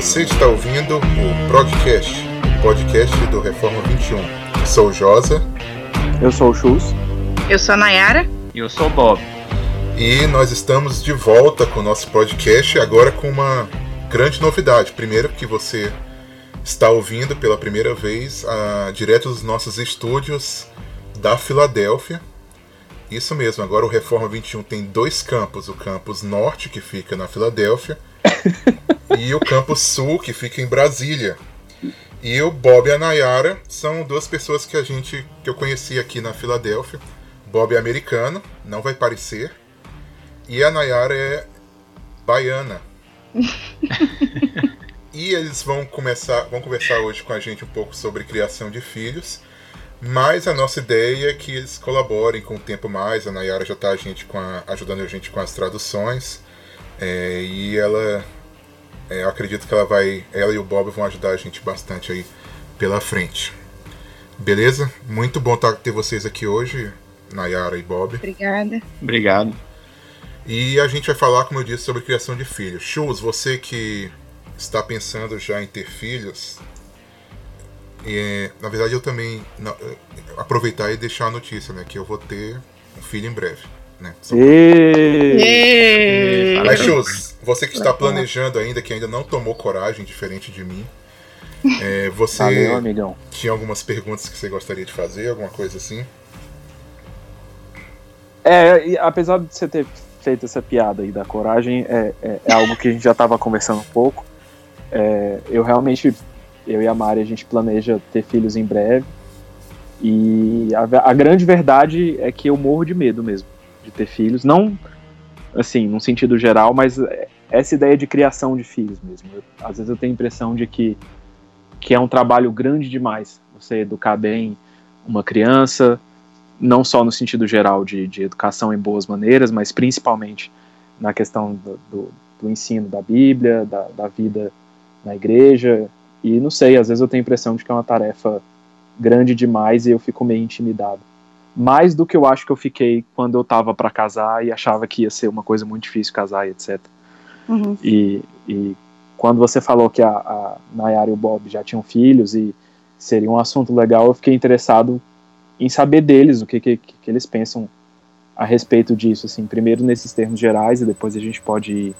Você está ouvindo o Progcast, o podcast do Reforma 21. Eu sou o Josa. Eu sou o Chus. Eu sou a Nayara. E eu sou o Bob. E nós estamos de volta com o nosso podcast, agora com uma grande novidade. Primeiro, que você está ouvindo pela primeira vez a, direto dos nossos estúdios da Filadélfia. Isso mesmo, agora o Reforma 21 tem dois campos: o campus norte, que fica na Filadélfia, e o campus sul, que fica em Brasília. E o Bob e a Nayara são duas pessoas que a gente que eu conheci aqui na Filadélfia. Bob é americano, não vai parecer. E a Nayara é baiana. e eles vão começar, vão conversar hoje com a gente um pouco sobre criação de filhos. Mas a nossa ideia é que eles colaborem com o tempo mais. A Nayara já está a gente com a, ajudando a gente com as traduções. É, e ela. É, eu acredito que ela vai. Ela e o Bob vão ajudar a gente bastante aí pela frente. Beleza? Muito bom tá, ter vocês aqui hoje, Nayara e Bob. Obrigada. Obrigado. E a gente vai falar, como eu disse, sobre criação de filhos. Chus, você que está pensando já em ter filhos, e, na verdade eu também na, aproveitar e deixar a notícia, né, que eu vou ter um filho em breve, né? Mas Chus, você que está planejando ainda, que ainda não tomou coragem, diferente de mim, é, você Valeu, amigão. tinha algumas perguntas que você gostaria de fazer, alguma coisa assim? É, e apesar de você ter feito essa piada aí da coragem, é, é, é algo que a gente já estava conversando um pouco. É, eu realmente, eu e a Mari, a gente planeja ter filhos em breve. E a, a, grande verdade é que eu morro de medo mesmo de ter filhos. Não, assim, num sentido geral, mas essa ideia de criação de filhos mesmo. Eu, às vezes eu tenho a impressão de que, que é um trabalho grande demais você educar bem uma criança, não só no sentido geral de, de educação em boas maneiras, mas principalmente na questão do, do, do ensino da Bíblia, da, da, vida na igreja. E não sei, às vezes eu tenho a impressão de que é uma tarefa grande demais e eu fico meio intimidado. Mais do que eu acho que eu fiquei quando eu tava para casar e achava que ia ser uma coisa muito difícil casar e etc. Uhum. E, e, quando você falou que a, a Nayara e o Bob já tinham filhos e seria um assunto legal, eu fiquei interessado em saber deles o que, que, que, eles pensam a respeito disso, assim, primeiro nesses termos gerais e depois a gente pode ir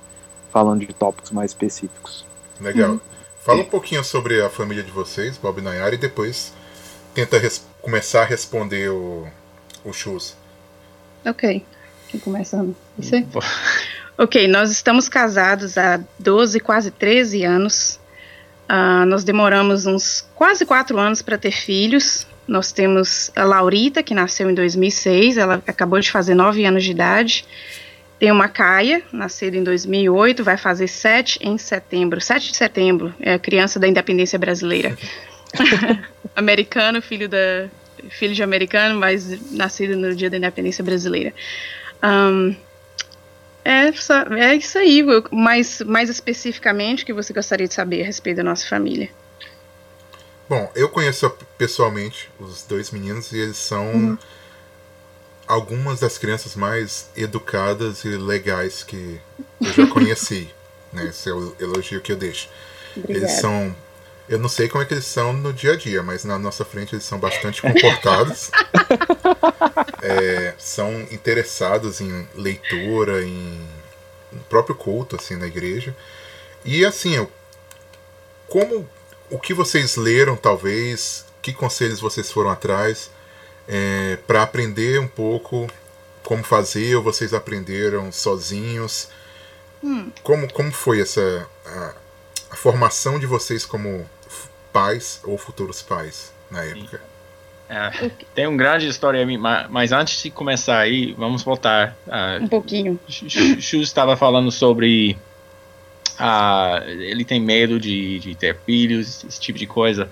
falando de tópicos mais específicos. Legal. Uhum. Fala um pouquinho sobre a família de vocês, Bob e Nayara, e depois tenta começar a responder o, o Chus. Ok. Quem começando? Você? ok, nós estamos casados há 12, quase 13 anos. Uh, nós demoramos uns quase quatro anos para ter filhos. Nós temos a Laurita, que nasceu em 2006, ela acabou de fazer 9 anos de idade. Tem uma Caia, nascida em 2008, vai fazer 7 em setembro. 7 de setembro, é a criança da independência brasileira. americano, filho, da, filho de americano, mas nascido no dia da independência brasileira. Um, é, é isso aí, mais, mais especificamente, que você gostaria de saber a respeito da nossa família? Bom, eu conheço pessoalmente os dois meninos e eles são uhum. algumas das crianças mais educadas e legais que eu já conheci. né? Esse é o elogio que eu deixo. Obrigada. Eles são. Eu não sei como é que eles são no dia a dia, mas na nossa frente eles são bastante comportados. é, são interessados em leitura, em próprio culto, assim, na igreja. E assim, eu, como o que vocês leram, talvez, que conselhos vocês foram atrás é, para aprender um pouco como fazer, ou vocês aprenderam sozinhos? Hum. Como, como foi essa a, a, formação de vocês como pais ou futuros pais na época? É, tem uma grande história, mas antes de começar aí, vamos voltar. Uh, um pouquinho. Chu estava falando sobre ah, ele tem medo de, de ter filhos, esse tipo de coisa.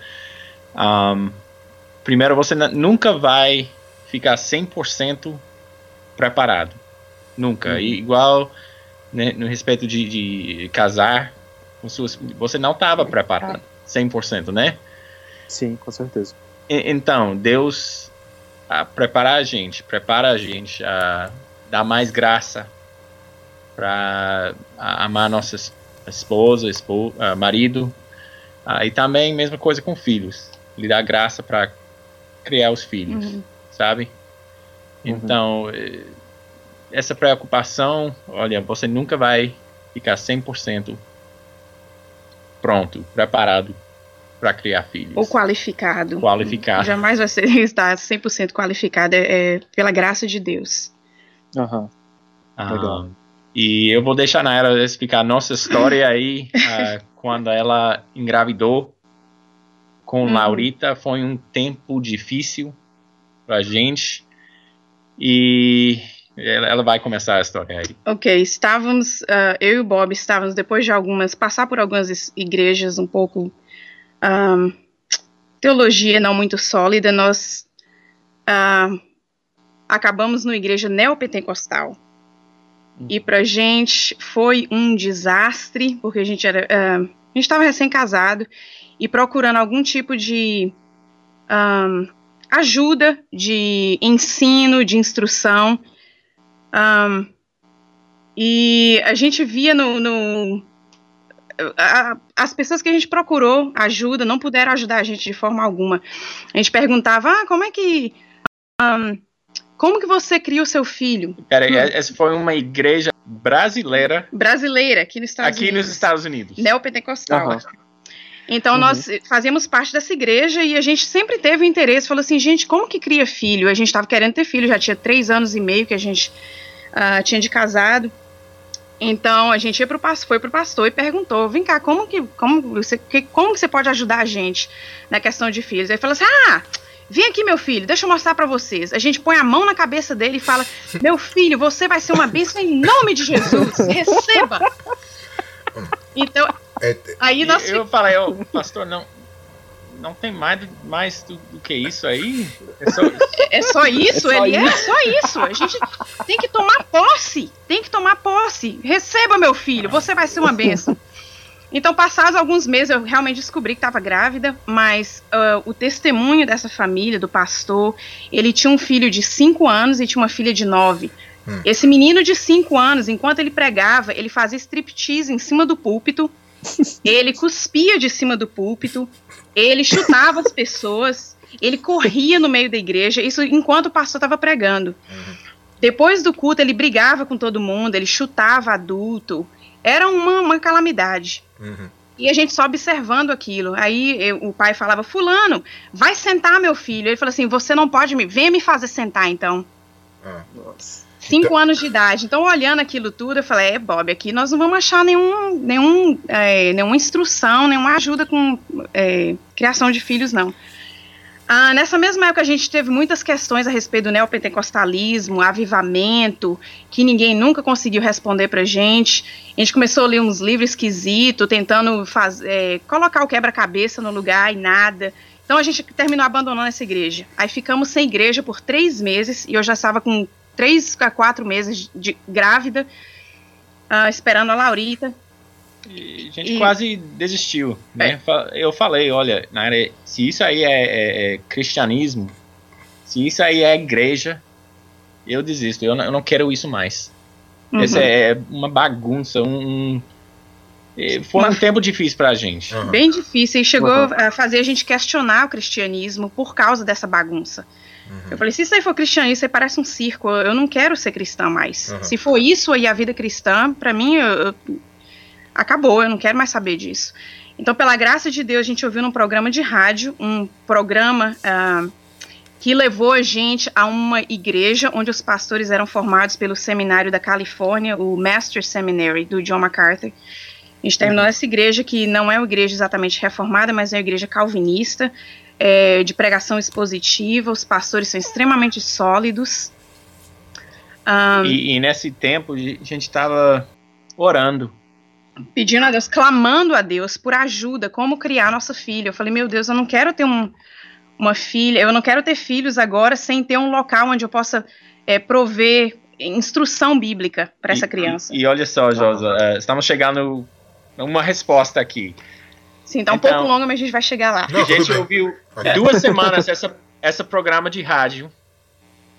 Um, primeiro, você nunca vai ficar 100% preparado. Nunca. Uhum. E, igual né, no respeito de, de casar, você não estava preparado 100%, né? Sim, com certeza. E, então, Deus a preparar a gente, prepara a gente a dar mais graça para amar nossas esposa, esposa uh, marido. Uh, e também mesma coisa com filhos. Lhe dá graça para criar os filhos, uhum. sabe? Uhum. Então, eh, essa preocupação, olha, você nunca vai ficar 100% pronto, preparado para criar filhos. Ou qualificado. Qualificado. Jamais vai ser, estar 100% qualificado, é, é, pela graça de Deus. Aham. Uhum. Legal. E eu vou deixar na era explicar a nossa história aí, uh, quando ela engravidou com uhum. Laurita. Foi um tempo difícil pra gente. E ela, vai começar a história aí. Ok, estávamos, uh, eu e o Bob estávamos, depois de algumas, passar por algumas igrejas um pouco, um, teologia não muito sólida, nós uh, acabamos numa igreja neopentecostal. Hum. E pra gente foi um desastre, porque a gente era, uh, a gente estava recém-casado e procurando algum tipo de um, ajuda, de ensino, de instrução, um, e a gente via no. no a, as pessoas que a gente procurou ajuda não puderam ajudar a gente de forma alguma. A gente perguntava: ah, como é que. Um, como que você cria o seu filho? Hum. essa foi uma igreja brasileira. Brasileira, aqui nos Estados aqui Unidos. Aqui nos Estados Unidos. Neopentecostal. Uhum. Então uhum. nós fazíamos parte dessa igreja e a gente sempre teve interesse. Falou assim, gente, como que cria filho? A gente estava querendo ter filho, já tinha três anos e meio que a gente uh, tinha de casado. Então a gente ia pro, foi pro pastor e perguntou: vem cá, como que, como, você, que, como que você pode ajudar a gente na questão de filhos? Ele falou assim: ah, vem aqui, meu filho, deixa eu mostrar para vocês. A gente põe a mão na cabeça dele e fala: meu filho, você vai ser uma bênção em nome de Jesus, receba. Então, aí nós. Eu falei, oh, pastor, não, não tem mais, mais do, do, que isso aí? É só, é só isso, é só ele é isso. é só isso. A gente tem que tomar posse, tem que tomar posse. Receba, meu filho, você vai ser uma benção. Então, passados alguns meses, eu realmente descobri que estava grávida, mas uh, o testemunho dessa família, do pastor, ele tinha um filho de 5 anos e tinha uma filha de 9. Hum. Esse menino de 5 anos, enquanto ele pregava, ele fazia striptease em cima do púlpito, ele cuspia de cima do púlpito, ele chutava as pessoas, ele corria no meio da igreja, isso enquanto o pastor estava pregando. Depois do culto, ele brigava com todo mundo, ele chutava adulto. Era uma, uma calamidade. Uhum. E a gente só observando aquilo. Aí eu, o pai falava: Fulano, vai sentar, meu filho. Ele falou assim: Você não pode me. Venha me fazer sentar, então. Ah. Nossa. Cinco então... anos de idade. Então, olhando aquilo tudo, eu falei, é, Bob, aqui nós não vamos achar nenhum, nenhum, é, nenhuma instrução, nenhuma ajuda com é, criação de filhos, não. Ah, nessa mesma época, a gente teve muitas questões a respeito do neopentecostalismo, avivamento, que ninguém nunca conseguiu responder pra gente. A gente começou a ler uns livros esquisitos, tentando fazer, é, colocar o quebra-cabeça no lugar e nada. Então a gente terminou abandonando essa igreja. Aí ficamos sem igreja por três meses e eu já estava com três a quatro meses de grávida, uh, esperando a Laurita. E a gente e... quase desistiu, né? É. Eu falei, olha, Naira, se isso aí é, é, é, cristianismo, se isso aí é igreja, eu desisto, eu não, eu não quero isso mais. Uhum. Essa é uma bagunça, um, foi uma... um tempo difícil pra gente. Uhum. Bem difícil, e chegou uhum. a fazer a gente questionar o cristianismo por causa dessa bagunça. Uhum. Eu falei, se isso aí for cristianismo, isso aí parece um circo, eu não quero ser cristã mais. Uhum. Se for isso aí a vida cristã, para mim, eu, eu, acabou, eu não quero mais saber disso. Então, pela graça de Deus, a gente ouviu num programa de rádio, um programa uh, que levou a gente a uma igreja onde os pastores eram formados pelo seminário da Califórnia, o Master Seminary, do John MacArthur. A gente terminou uhum. essa igreja, que não é uma igreja exatamente reformada, mas é uma igreja calvinista é, de pregação expositiva, os pastores são extremamente sólidos. Um, e, e, nesse tempo a gente estava orando. Pedindo a Deus, clamando a Deus por ajuda, como criar nossa filha. Eu falei, meu Deus, eu não quero ter um, uma filha, eu não quero ter filhos agora sem ter um local onde eu possa é, prover instrução bíblica para essa criança. E, e, olha só, Josa, uh, estamos chegando uma resposta aqui. Sim, tá um então, pouco longa, mas a gente vai chegar lá. Não, a gente ouviu duas semanas essa, essa programa de rádio.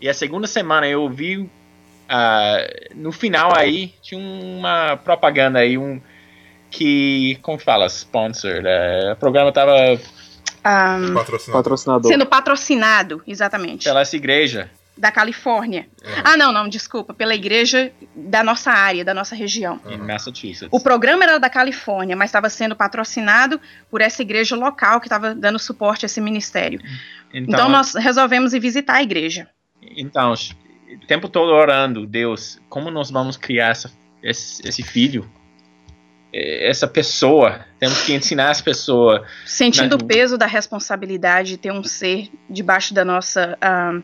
E a segunda semana eu ouvi. Uh, no final aí, tinha uma propaganda aí, um. que, como fala, sponsor, é, o programa estava Um, Patrocinador. Patrocinador. sendo patrocinado, exatamente, pela essa igreja. Da Califórnia. Uhum. Ah, não, não, desculpa, pela igreja da nossa área, da nossa região. em. Massachusetts. O programa era da Califórnia, mas estava sendo patrocinado por essa igreja local que estava dando suporte a esse ministério. Então, então, nós resolvemos ir visitar a igreja. então, o tempo todo orando, Deus, como nós vamos criar essa, esse, esse filho? Eh, Essa pessoa, temos que ensinar essa pessoa. Sentindo Né? o peso da responsabilidade de ter um ser debaixo da nossa ah,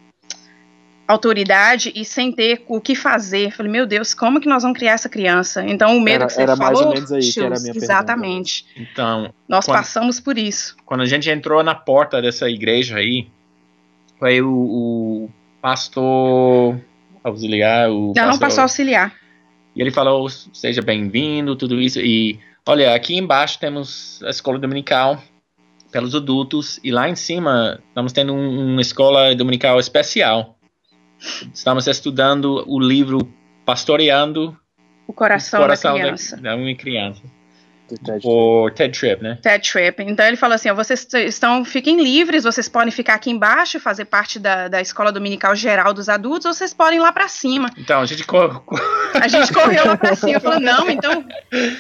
autoridade e sem ter o que fazer. Falei, meu Deus, como que nós vamos criar essa criança? Então, o medo Era- que você era mais falou, ou menos aí que era a minha pergunta. exatamente. Então, Nós Quando- passamos por isso. quando a gente entrou na porta dessa igreja aí, foi o, o pastor auxiliar, o Não, não passou a auxiliar. E ele falou, seja bem-vindo, tudo isso. E olha, aqui embaixo temos a escola dominical pelos adultos e lá em cima estamos tendo um- uma escola dominical especial. Estamos estudando o livro Pastoreando O coração, o Coração da criança. da, da minha criança. Do Ted. Por Ted Tripp, né? Ted Tripp. Então ele falou assim: ó, vocês estão, fiquem livres, vocês podem ficar aqui embaixo, fazer parte da, da escola dominical geral dos adultos, ou vocês podem ir lá pra cima. Então a gente co- co- A gente correu lá pra cima, falou, não, então.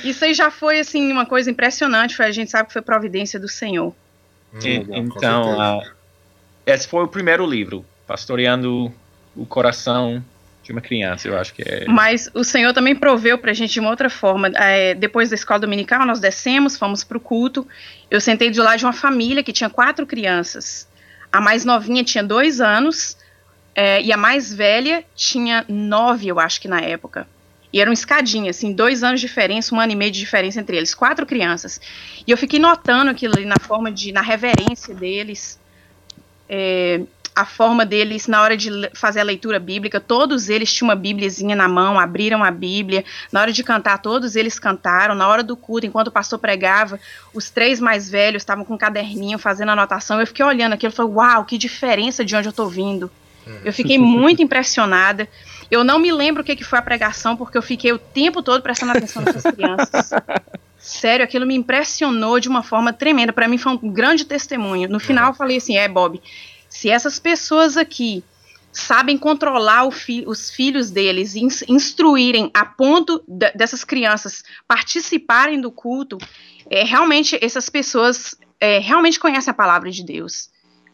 Isso aí já foi assim, uma coisa impressionante. Foi, a gente sabe que foi providência do Senhor. Hum, E- então, ah, esse foi o primeiro livro, Pastoreando o Coração de uma Criança, eu acho que é. Mas o Senhor também proveu pra gente de uma outra forma. É, depois da escola dominical, nós descemos, fomos pro culto. Eu sentei do lado de uma família que tinha quatro crianças. A mais novinha tinha dois anos é, e a mais velha tinha nove, eu acho que na época. E era uma escadinha, assim, dois anos de diferença, um ano e meio de diferença entre eles, quatro crianças. E eu fiquei notando aquilo ali na forma de, na reverência deles, é, a forma deles na hora de fazer a leitura bíblica, todos eles tinham uma bíbliazinha na mão, abriram a Bíblia, na hora de cantar, todos eles cantaram, na hora do culto, enquanto o pastor pregava, os três mais velhos estavam com um caderninho fazendo anotação, eu fiquei olhando aquilo e falei, uau, que diferença de onde eu tô vindo. Eu fiquei muito impressionada. Eu não me lembro o que, que foi a pregação, porque eu fiquei o tempo todo prestando atenção nessas crianças. Sério, aquilo me impressionou de uma forma tremenda. Para mim foi um grande testemunho. No final eu falei assim: é, Bob, se essas pessoas aqui sabem controlar fi- os filhos deles, ins- instruírem a ponto de- dessas crianças participarem do culto, é, realmente essas pessoas é, realmente conhecem a palavra de Deus.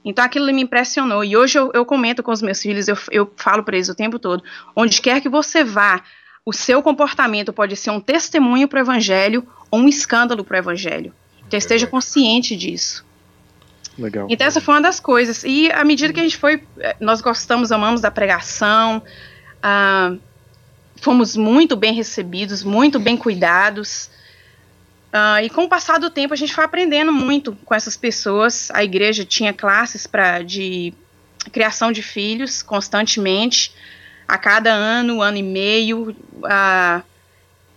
Então aquilo me impressionou. E hoje eu, eu comento com os meus filhos, eu, eu falo para eles o tempo todo: onde quer que você vá, o seu comportamento pode ser um testemunho para o evangelho ou um escândalo para o evangelho. Então esteja consciente disso. Legal. Então essa foi uma das coisas. E à medida que a gente foi, eh, nós gostamos, amamos da pregação, ah, fomos muito bem recebidos, muito bem cuidados. Ah, e com o passar do tempo a gente foi aprendendo muito com essas pessoas. A igreja tinha classes para de criação de filhos constantemente. A cada ano, ano e meio, ah,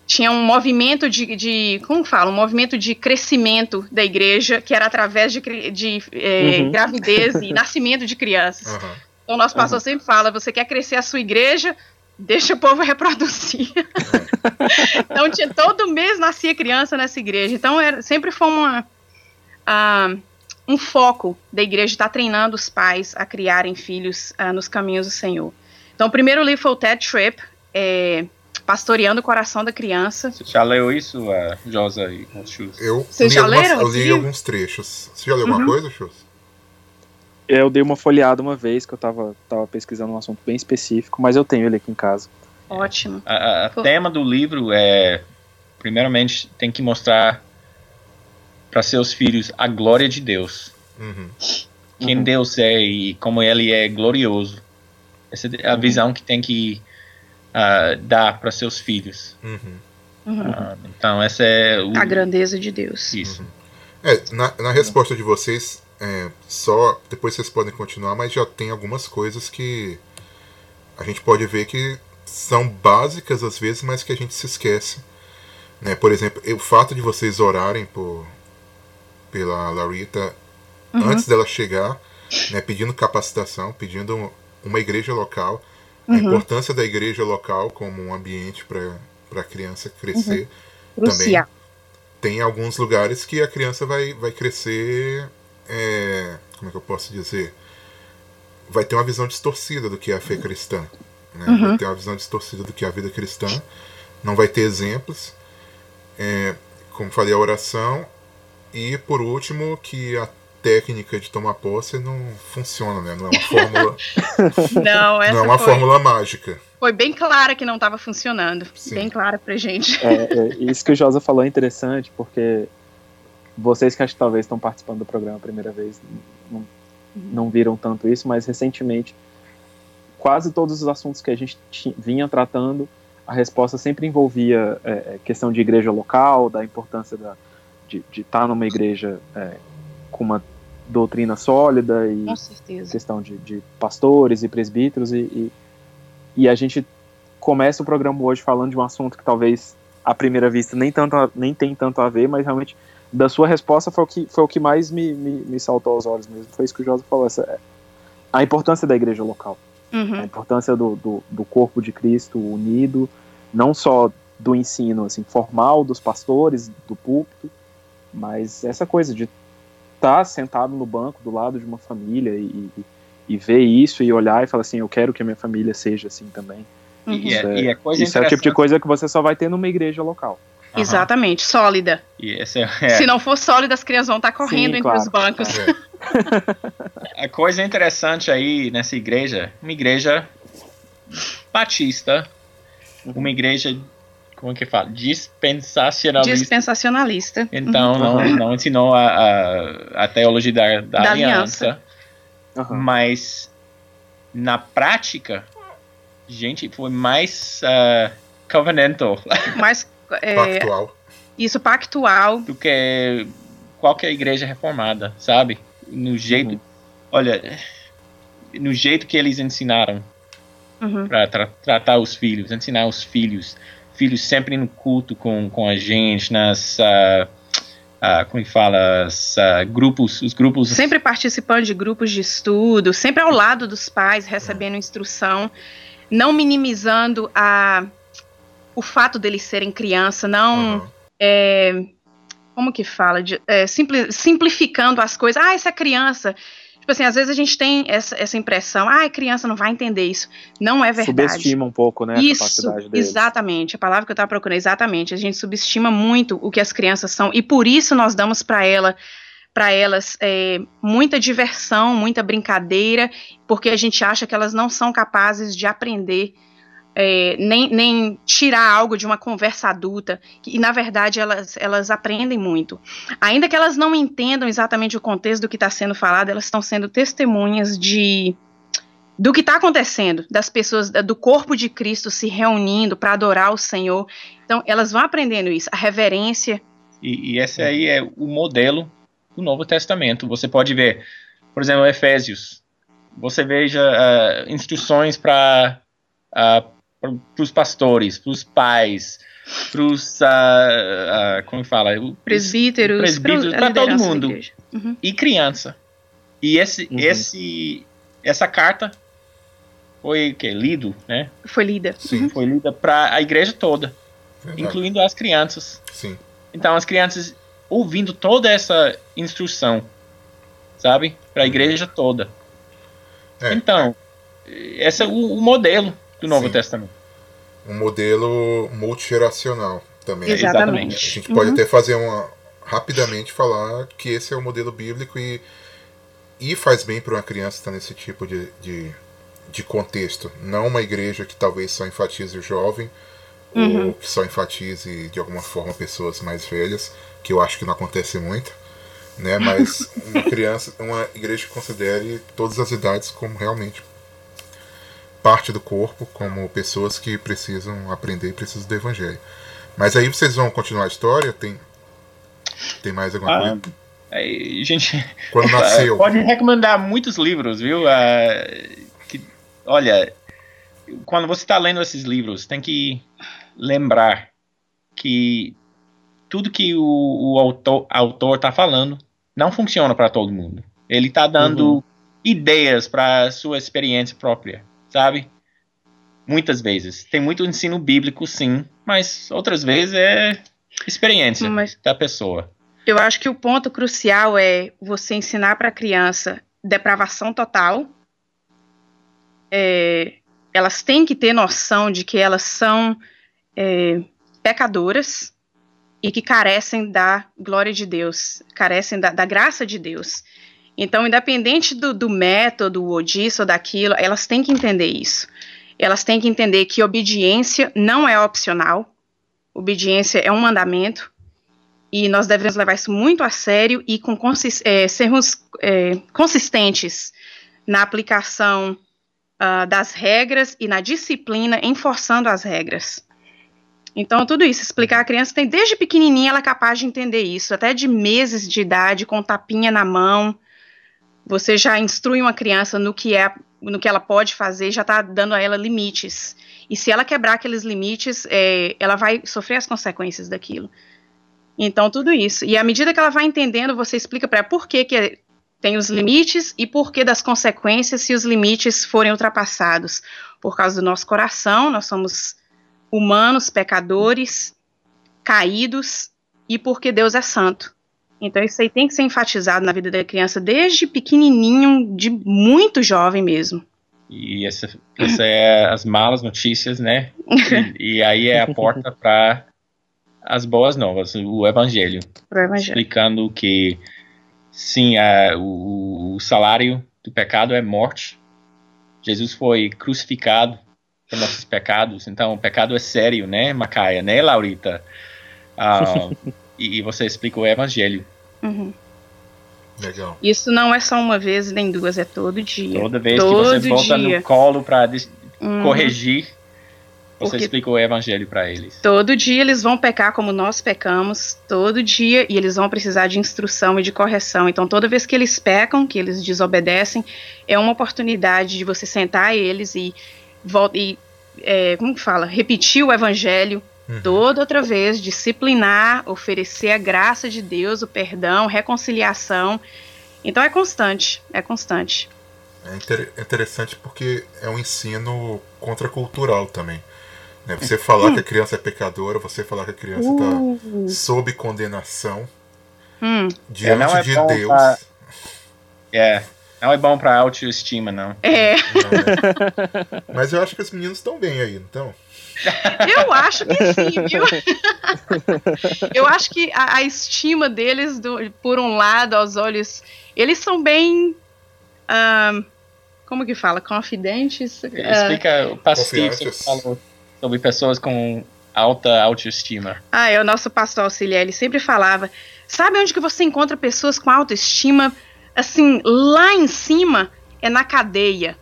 tinha um movimento de, de como fala, um movimento de crescimento da igreja que era através de, de eh, Uhum. gravidez e nascimento de crianças. Aham. Então, nosso pastor sempre fala: você quer crescer a sua igreja? Deixa o povo reproduzir. então, tinha, todo mês nascia criança nessa igreja. Então, era, sempre foi uma, ah, um foco da igreja estar treinando os pais a criarem filhos ah, nos caminhos do Senhor. Então, o primeiro livro foi o Ted Tripp, é, Pastoreando o Coração da Criança. Você já leu isso, a Josa e Chus? Eu Vocês li, já algumas- leram eu li alguns trechos. Você já leu alguma Uhum. coisa, Chus? Eu dei uma folheada uma vez que eu tava, tava pesquisando um assunto bem específico, mas eu tenho ele aqui em casa. Ótimo. A, a- a Pô. tema do livro é, primeiramente, tem que mostrar para seus filhos a glória de Deus. Uhum. Quem Uhum. Deus é e como Ele é glorioso. Essa é a Uhum. visão que tem que ah, dar para seus filhos. Uhum. Uhum. Ah, então, essa é o, A grandeza de Deus. isso. É, na, na resposta de vocês, é, só depois vocês podem continuar, mas já tem algumas coisas que a gente pode ver que são básicas às vezes, mas que a gente se esquece. Né? Por exemplo, o fato de vocês orarem por, pela Larita Uhum. antes dela chegar, né, pedindo capacitação, pedindo uma igreja local, a Uhum. importância da igreja local como um ambiente para a criança crescer. Crucial. tem alguns lugares que a criança vai, vai crescer. É, como é que eu posso dizer? Vai ter uma visão distorcida do que é a fé cristã. Né? Uhum. Vai ter uma visão distorcida do que é a vida cristã. Não vai ter exemplos. É, como falei, a oração. E por último, que a técnica de tomar posse não funciona, né? Não é uma fórmula. não, essa não é uma foi... fórmula mágica. Foi bem clara que não estava funcionando. Sim. Bem clara pra gente. É, é, isso que o Josa falou é interessante, porque vocês que acho que talvez estão participando do programa a primeira vez não, não viram tanto isso, mas recentemente quase todos os assuntos que a gente vinha tratando, a resposta sempre envolvia é, é, questão de igreja local, da importância da, de estar tá numa igreja é, com uma doutrina sólida e questão de, de, pastores e presbíteros e, e, e, a gente começa o programa hoje falando de um assunto que talvez à primeira vista nem tanto nem tem tanto a ver, mas realmente da sua resposta foi o que foi o que mais me, me, me saltou aos olhos mesmo. Foi isso que o José falou, essa, a importância da igreja local, uhum. a importância do, do, do corpo de Cristo unido, não só do ensino assim formal dos pastores do púlpito, mas essa coisa de estar tá sentado no banco do lado de uma família e, e, e, ver isso e olhar e falar assim, eu quero que a minha família seja assim também. Uhum. Isso, é, é, é isso é o tipo de coisa que você só vai ter numa igreja local. Uhum. Exatamente, sólida. É, é, Se não for sólida, as crianças vão estar tá correndo Sim, entre claro. os bancos. É. a coisa interessante aí nessa igreja, uma igreja batista, uma igreja como é que fala? Dispensacionalista. Dispensacionalista. Então, uhum. não, não ensinou a, a, a teologia da, da, da aliança. aliança. Uhum. Mas, na prática, gente, foi mais uh, covenantal. Mais... É, pactual. Isso, pactual. Do que qualquer igreja reformada, sabe? No jeito... Uhum. Olha, no jeito que eles ensinaram uhum. para tra tratar os filhos, ensinar os filhos filhos sempre no culto com, com a gente, nas. Uh, uh, como é fala? As, uh, grupos, os grupos. Sempre participando de grupos de estudo, sempre ao lado dos pais, recebendo instrução, não minimizando a, o fato deles serem criança, não. Uhum. É, como que fala? De, é, simpli, simplificando as coisas. Ah, essa criança Tipo assim, às vezes a gente tem essa, essa impressão, ah, a criança não vai entender isso. Não é verdade. Subestima um pouco, né, isso, a capacidade deles. exatamente. A palavra que eu estava procurando, exatamente. A gente subestima muito o que as crianças são e por isso nós damos para ela para elas é, muita diversão, muita brincadeira, porque a gente acha que elas não são capazes de aprender é, nem, nem tirar algo de uma conversa adulta, e na verdade elas, elas aprendem muito. Ainda que elas não entendam exatamente o contexto do que está sendo falado, elas estão sendo testemunhas de do que está acontecendo, das pessoas, do corpo de Cristo se reunindo para adorar o Senhor. Então, elas vão aprendendo isso, a reverência. E, e esse aí é o modelo do Novo Testamento. Você pode ver, por exemplo, Efésios. Você veja uh, instruções para uh, para os pastores, para os pais, para os uh, uh, como fala, presbíteros, presbíteros para todo mundo uhum. e criança. E esse, uhum. esse, essa carta foi que lido, né? Foi lida. Sim. Foi lida para a igreja toda, Verdade. incluindo as crianças. Sim. Então as crianças ouvindo toda essa instrução, sabe, para a uhum. igreja toda. É. Então, esse é o, o modelo do Novo Sim. Testamento. Um modelo multigeracional também. Exatamente. A gente pode uhum. até fazer uma. rapidamente falar que esse é o modelo bíblico e, e faz bem para uma criança estar nesse tipo de, de, de, contexto. Não uma igreja que talvez só enfatize o jovem uhum. ou que só enfatize de alguma forma pessoas mais velhas, que eu acho que não acontece muito. Né, mas uma criança, uma igreja que considere todas as idades como realmente parte do corpo, como pessoas que precisam aprender e precisam do evangelho. Mas aí vocês vão continuar a história? Tem, tem mais alguma ah, coisa? Aí, gente, quando nasceu. Pode recomendar muitos livros, viu? Uh, que, olha, quando você está lendo esses livros, tem que lembrar que tudo que o, o autor está falando não funciona para todo mundo. Ele está dando uhum. ideias para sua experiência própria sabe? Muitas vezes. Tem muito ensino bíblico, sim, mas outras vezes é. experiência Mas da pessoa. Eu acho que o ponto crucial é você ensinar para a criança depravação total. É, elas têm que ter noção de que elas são é, pecadoras e que carecem da glória de Deus, carecem da, da graça de Deus. Então, independente do, do método, ou disso ou daquilo, elas têm que entender isso. Elas têm que entender que obediência não é opcional, obediência é um mandamento, e nós devemos levar isso muito a sério e com é, sermos é, consistentes na aplicação uh, das regras e na disciplina, enforçando as regras. Então, tudo isso, explicar a criança tem desde pequenininha ela é capaz de entender isso, até de meses de idade, com tapinha na mão. Você já instrui uma criança no que é, no que ela pode fazer, já está dando a ela limites. E se ela quebrar aqueles limites, é, ela vai sofrer as consequências daquilo. Então, tudo isso. E à medida que ela vai entendendo, você explica para ela por que, que tem os limites e por que das consequências se os limites forem ultrapassados. Por causa do nosso coração, nós somos humanos, pecadores, caídos, e porque Deus é santo. Então isso aí tem que ser enfatizado na vida da criança desde pequenininho, de muito jovem mesmo. E essa, essa é as malas notícias, né? E, e aí é a porta para as boas novas, o evangelho, o evangelho. explicando que sim, a, o, o salário do pecado é morte. Jesus foi crucificado por nossos pecados. Então, o pecado é sério, né, Macaia, né, Laurita? Uh, e, e, você explica o evangelho. Uhum. Legal. Isso não é só uma vez nem duas, é todo dia. Toda vez todo que você volta dia. no colo para uhum. corrigir, você Porque explica o evangelho para eles. Todo dia eles vão pecar como nós pecamos, todo dia, e eles vão precisar de instrução e de correção. Então, toda vez que eles pecam, que eles desobedecem, é uma oportunidade de você sentar eles e volta e é, como fala, repetir o evangelho uhum. toda outra vez, disciplinar, oferecer a graça de Deus, o perdão, reconciliação. Então é constante, é constante. É inter interessante porque é um ensino contracultural também. Né? Você falar hum. que a criança é pecadora, você falar que a criança está uh. sob condenação hum. diante é, é de Deus. Pra... É, não é bom pra autoestima, não. É. Não, é. Mas eu acho que os meninos estão bem aí, então. Eu acho que sim, viu? Eu acho que a, a estima deles, do, por um lado, aos olhos, eles são bem. Um, como que fala? Confidentes? Explica o pastor falou sobre pessoas com alta autoestima. Ah, é o nosso pastor auxiliar, ele sempre falava: sabe onde que você encontra pessoas com autoestima? assim, lá em cima é na cadeia.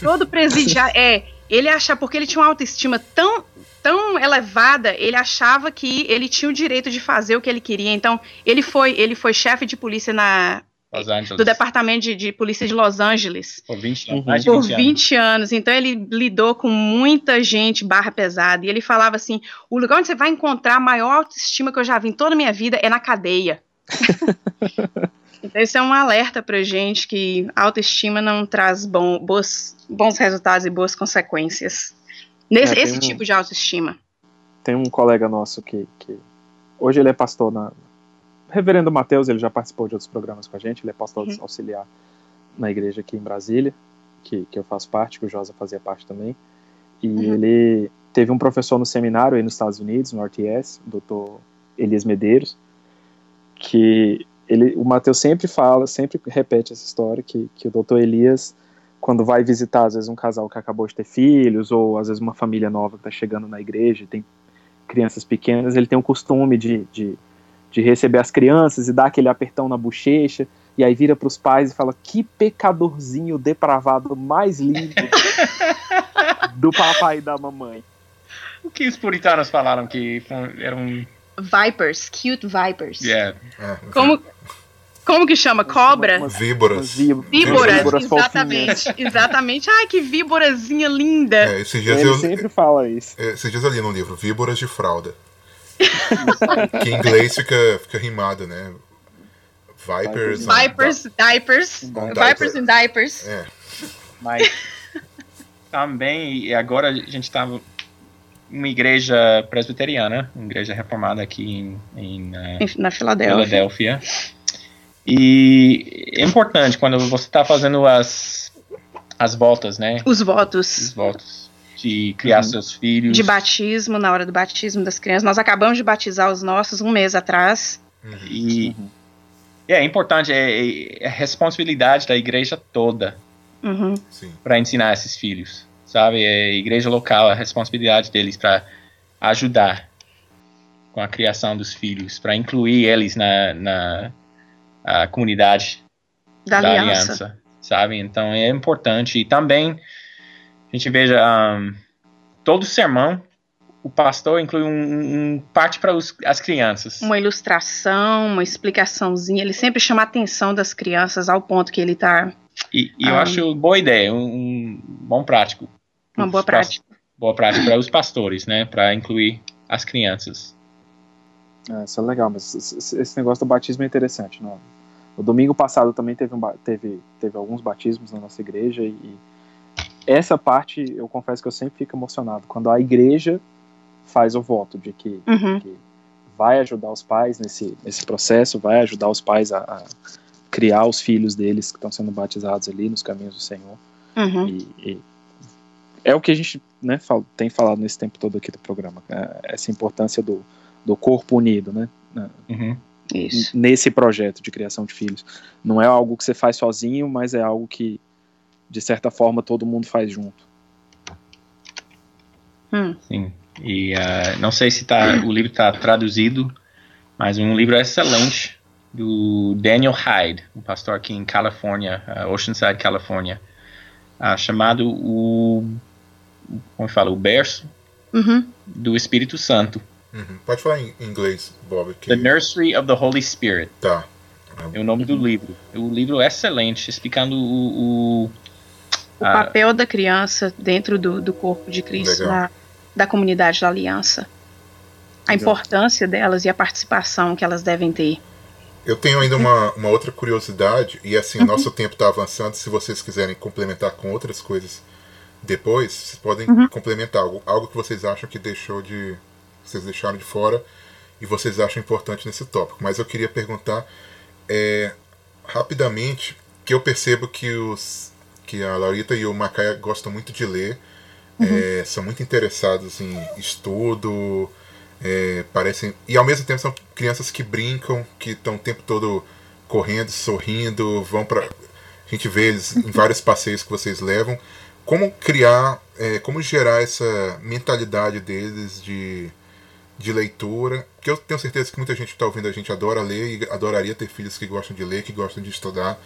Todo presidiário. é, ele achava, porque ele tinha uma autoestima tão, tão elevada, ele achava que ele tinha o direito de fazer o que ele queria. Então, ele foi, ele foi chefe de polícia na. Do departamento de, de, polícia de Los Angeles. Por 20, uhum. mais de 20 Por 20 anos. anos. Então ele lidou com muita gente barra pesada. E ele falava assim: o lugar onde você vai encontrar a maior autoestima que eu já vi em toda a minha vida é na cadeia. Então, isso é um alerta pra gente que autoestima não traz bom, boas, bons resultados e boas consequências. Nesse, é, esse um, tipo de autoestima. Tem um colega nosso que, que. Hoje ele é pastor na. Reverendo Mateus, ele já participou de outros programas com a gente, ele é pastor uhum. auxiliar na igreja aqui em Brasília, que, que eu faço parte, que o Josa fazia parte também. E uhum. ele teve um professor no seminário aí nos Estados Unidos, no RTS, o doutor Elias Medeiros, que ele, o Mateus sempre fala, sempre repete essa história, que, que o doutor Elias, quando vai visitar, às vezes, um casal que acabou de ter filhos, ou às vezes uma família nova que está chegando na igreja, tem crianças pequenas, ele tem o costume de, de, de receber as crianças e dar aquele apertão na bochecha, e aí vira para os pais e fala: Que pecadorzinho depravado mais lindo do papai e da mamãe. O que os puritanos falaram que eram Vipers, cute vipers. Yeah. É, como, como que chama? Cobra? Umas víboras. Víboras, víboras exatamente. exatamente. Ai, que víborazinha linda. É, esses dias Ele eu, sempre fala isso. É, esses dias eu li no livro, Víboras de Fralda. que em inglês fica, fica rimado, né? Vipers. Vipers, diapers. Vipers and diapers. É. Mas também, e agora a gente tava uma igreja presbiteriana, uma igreja reformada aqui em, em uh, na Filadélfia. Filadélfia. E é importante quando você está fazendo as, as voltas, né? Os votos. Os votos. De criar uhum. seus filhos. De batismo, na hora do batismo das crianças. Nós acabamos de batizar os nossos um mês atrás. Uhum. E uhum. é importante, é, é, a responsabilidade da igreja toda uhum. para ensinar esses filhos sabe? É a igreja local, a responsabilidade deles para ajudar com a criação dos filhos, para incluir eles na, na a comunidade da, da aliança. aliança. sabe? Então é importante. E também a gente veja um, todo sermão o pastor inclui um, um parte para as crianças. Uma ilustração, uma explicaçãozinha. Ele sempre chama a atenção das crianças ao ponto que ele está. E, e um, eu acho boa ideia, um, um bom prático. Uma boa prática. Boa prática para os pastores, né? Para incluir as crianças. É, isso é legal, mas esse negócio do batismo é interessante. Não? O domingo passado também teve, um, teve, teve alguns batismos na nossa igreja e, e essa parte eu confesso que eu sempre fico emocionado quando a igreja faz o voto de que, uhum. que vai ajudar os pais nesse, nesse processo, vai ajudar os pais a, a criar os filhos deles que estão sendo batizados ali nos caminhos do Senhor. Uhum. E, e, é o que a gente né, tem falado nesse tempo todo aqui do programa, é essa importância do, do corpo unido, né? Uhum. Isso. Nesse projeto de criação de filhos. Não é algo que você faz sozinho, mas é algo que, de certa forma, todo mundo faz junto. Hum. Sim. E uh, não sei se tá, o livro está traduzido, mas um livro excelente do Daniel Hyde, um pastor aqui em Califórnia, uh, Oceanside, Califórnia, uh, chamado o como fala, o berço uhum. do Espírito Santo. Uhum. Pode falar em inglês, Bob. Que... The Nursery of the Holy Spirit. Tá. É o nome do livro. O livro é excelente, explicando o. O, o a... papel da criança dentro do, do corpo de Cristo, na, da comunidade da aliança. A Legal. importância delas e a participação que elas devem ter. Eu tenho ainda uma, uma outra curiosidade, e assim, uhum. nosso tempo está avançando. Se vocês quiserem complementar com outras coisas depois, vocês podem uhum. complementar algo, algo que vocês acham que deixou de. Vocês deixaram de fora e vocês acham importante nesse tópico. Mas eu queria perguntar é, rapidamente que eu percebo que os que a Laurita e o Macaia gostam muito de ler, uhum. é, são muito interessados em estudo, é, parecem e ao mesmo tempo são crianças que brincam, que estão o tempo todo correndo, sorrindo, vão para a gente vê eles em vários passeios que vocês levam como criar, é, como gerar essa mentalidade deles de, de leitura. Que eu tenho certeza que muita gente que está ouvindo a gente adora ler e adoraria ter filhos que gostam de ler, que gostam de estudar.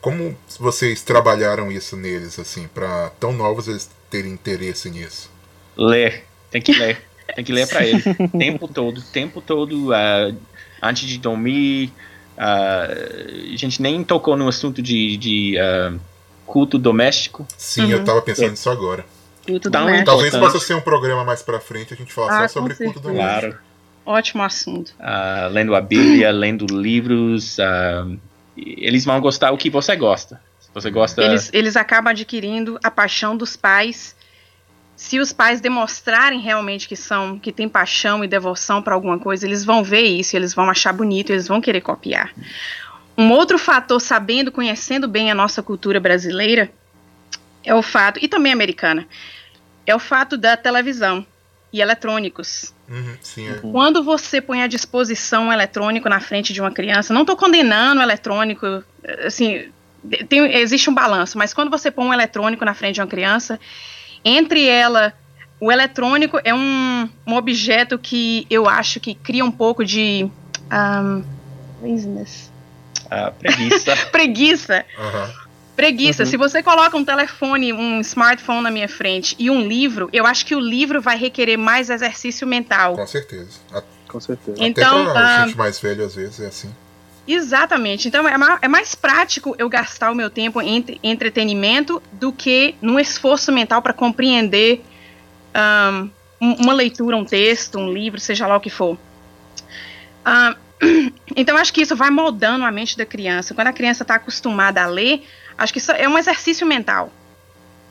Como vocês trabalharam isso neles, assim, para tão novos eles terem interesse nisso? Ler, tem que ler, tem que ler para eles, tempo todo, tempo todo, uh, antes de dormir. Uh, a gente nem tocou no assunto de, de uh, culto doméstico. Sim, uhum. eu tava pensando nisso agora. Culto doméstico. Talvez possa ser um programa mais pra frente a gente falar ah, só sobre culto doméstico. Claro. Ótimo assunto. Uh, lendo a Bíblia, lendo livros. Uh, eles vão gostar o que você gosta. Se você gosta. Eles, eles acabam adquirindo a paixão dos pais. Se os pais demonstrarem realmente que são, que têm paixão e devoção para alguma coisa, eles vão ver isso, eles vão achar bonito, eles vão querer copiar. Um outro fator, sabendo, conhecendo bem a nossa cultura brasileira, é o fato, e também americana, é o fato da televisão e eletrônicos. Uhum, sim, é. Quando você põe à disposição um eletrônico na frente de uma criança, não estou condenando o eletrônico, assim, tem, existe um balanço, mas quando você põe um eletrônico na frente de uma criança, entre ela, o eletrônico é um, um objeto que eu acho que cria um pouco de um, laziness a preguiça. preguiça. Uhum. Preguiça. Uhum. Se você coloca um telefone, um smartphone na minha frente e um livro, eu acho que o livro vai requerer mais exercício mental. Com certeza. A... Com certeza. Então, Até pra uh... gente mais velho, às vezes, é assim. Exatamente. Então é, é mais prático eu gastar o meu tempo em entretenimento do que num esforço mental para compreender um, uma leitura, um texto, um livro, seja lá o que for. Uh, então, acho que isso vai moldando a mente da criança. Quando a criança está acostumada a ler, acho que isso é um exercício mental.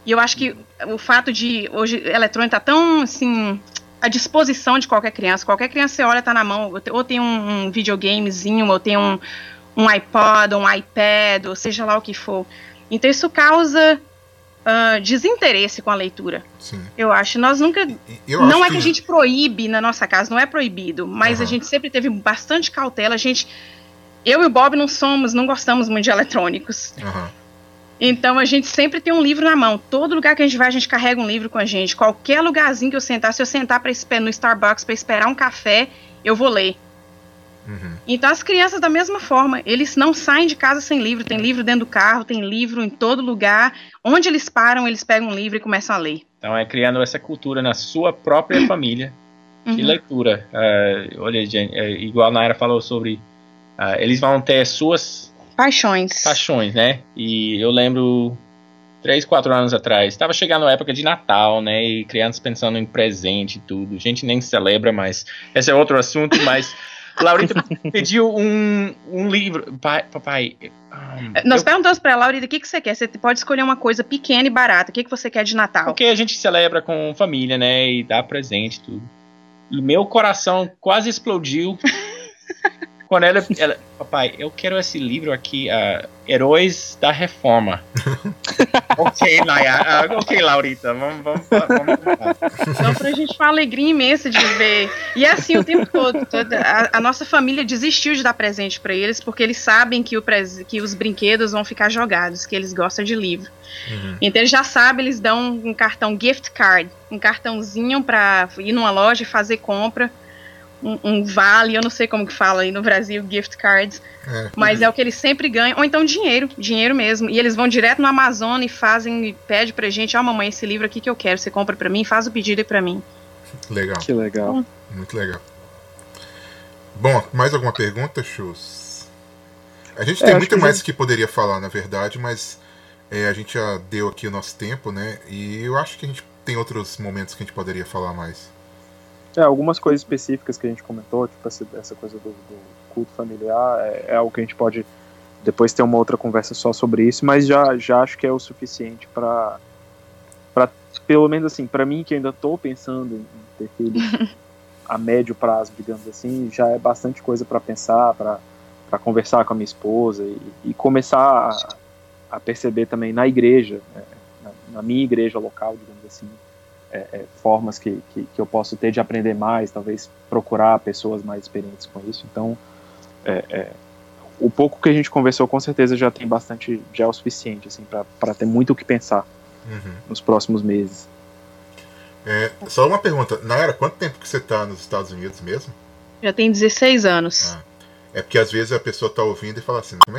E eu acho que o fato de hoje eletrônico tá tão assim à disposição de qualquer criança. Qualquer criança você olha, tá na mão, ou tem um, videogamezinho, ou tem um, um iPod, um iPad, ou seja lá o que for. Então isso causa uh, desinteresse com a leitura. Sim. Eu acho. Nós nunca. Eu não é que a gente proíbe na nossa casa, não é proibido, mas Aham. a gente sempre teve bastante cautela. A gente. Eu e o Bob não somos, não gostamos muito de eletrônicos. Aham. Então a gente sempre tem um livro na mão. Todo lugar que a gente vai, a gente carrega um livro com a gente. Qualquer lugarzinho que eu sentar, se eu sentar espe- no Starbucks para esperar um café, eu vou ler. Uhum. Então as crianças da mesma forma, eles não saem de casa sem livro. Tem livro dentro do carro, tem livro em todo lugar. Onde eles param, eles pegam um livro e começam a ler. Então é criando essa cultura na sua própria família de Uhum. leitura. Ah, olha, gente, é, igual a Naira falou sobre. ah, eles vão ter suas Paixões. paixões, né? E eu lembro três, quatro anos atrás, estava chegando a época de Natal, né? E crianças pensando em presente e tudo. A gente nem celebra, mas esse é outro assunto. Mas Laurita pediu um, um livro, pai, papai. um, Nós eu- perguntamos pra ela, Laurita, o que, que você quer? Você pode escolher uma coisa pequena e barata. O que, que você quer de Natal? porque a gente celebra com família, né? E dá presente e tudo. E meu coração quase explodiu. Quando ela, ela, papai, eu quero esse livro aqui, ah, Heróis da Reforma. ok, Naya, ah, ok, Laurita, vamos, vamos, vamos, vamos. Então, pra gente foi uma alegria imensa de ver. E é assim o tempo todo. toda- a, a nossa família desistiu de dar presente pra eles, porque eles sabem que, o pres- que os brinquedos vão ficar jogados, que eles gostam de livro. Uhum. Então eles já sabem, eles dão um cartão gift card, um cartãozinho pra ir numa loja e fazer compra. Um, um vale, eu não sei como que fala aí no Brasil, gift cards. É. Mas é o que eles sempre ganham, ou então dinheiro, dinheiro mesmo. E eles vão direto no Amazon e fazem, e pede pra gente, ó mamãe, esse livro aqui que eu quero, você compra pra mim, faz o pedido aí pra mim. Legal, Que legal. muito legal. Bom, mais alguma pergunta, Chus? A gente É, tem acho muito que mais já- que poderia falar, na verdade, mas é, a gente já deu aqui o nosso tempo, né? E eu acho que a gente tem outros momentos que a gente poderia falar mais. É, algumas coisas específicas que a gente comentou, tipo essa, essa coisa do, do culto familiar, é, é algo que a gente pode depois ter uma outra conversa só sobre isso, mas já, já acho que é o suficiente para pelo menos assim, para mim que ainda estou pensando em ter filhos a médio prazo, digamos assim, já é bastante coisa para pensar, para para conversar com a minha esposa e, e começar a, a perceber também na igreja, né, na, na minha igreja local, digamos assim, é, é, formas que, que, que eu posso ter de aprender mais, talvez procurar pessoas mais experientes com isso. Então, é, é, o pouco que a gente conversou com certeza já tem bastante, já é o suficiente assim, para ter muito o que pensar Uhum. nos próximos meses. É, só uma pergunta, Nayara, quanto tempo que você está nos Estados Unidos mesmo? Já tem 16 anos. Ah. É porque às vezes a pessoa tá ouvindo e fala assim, como é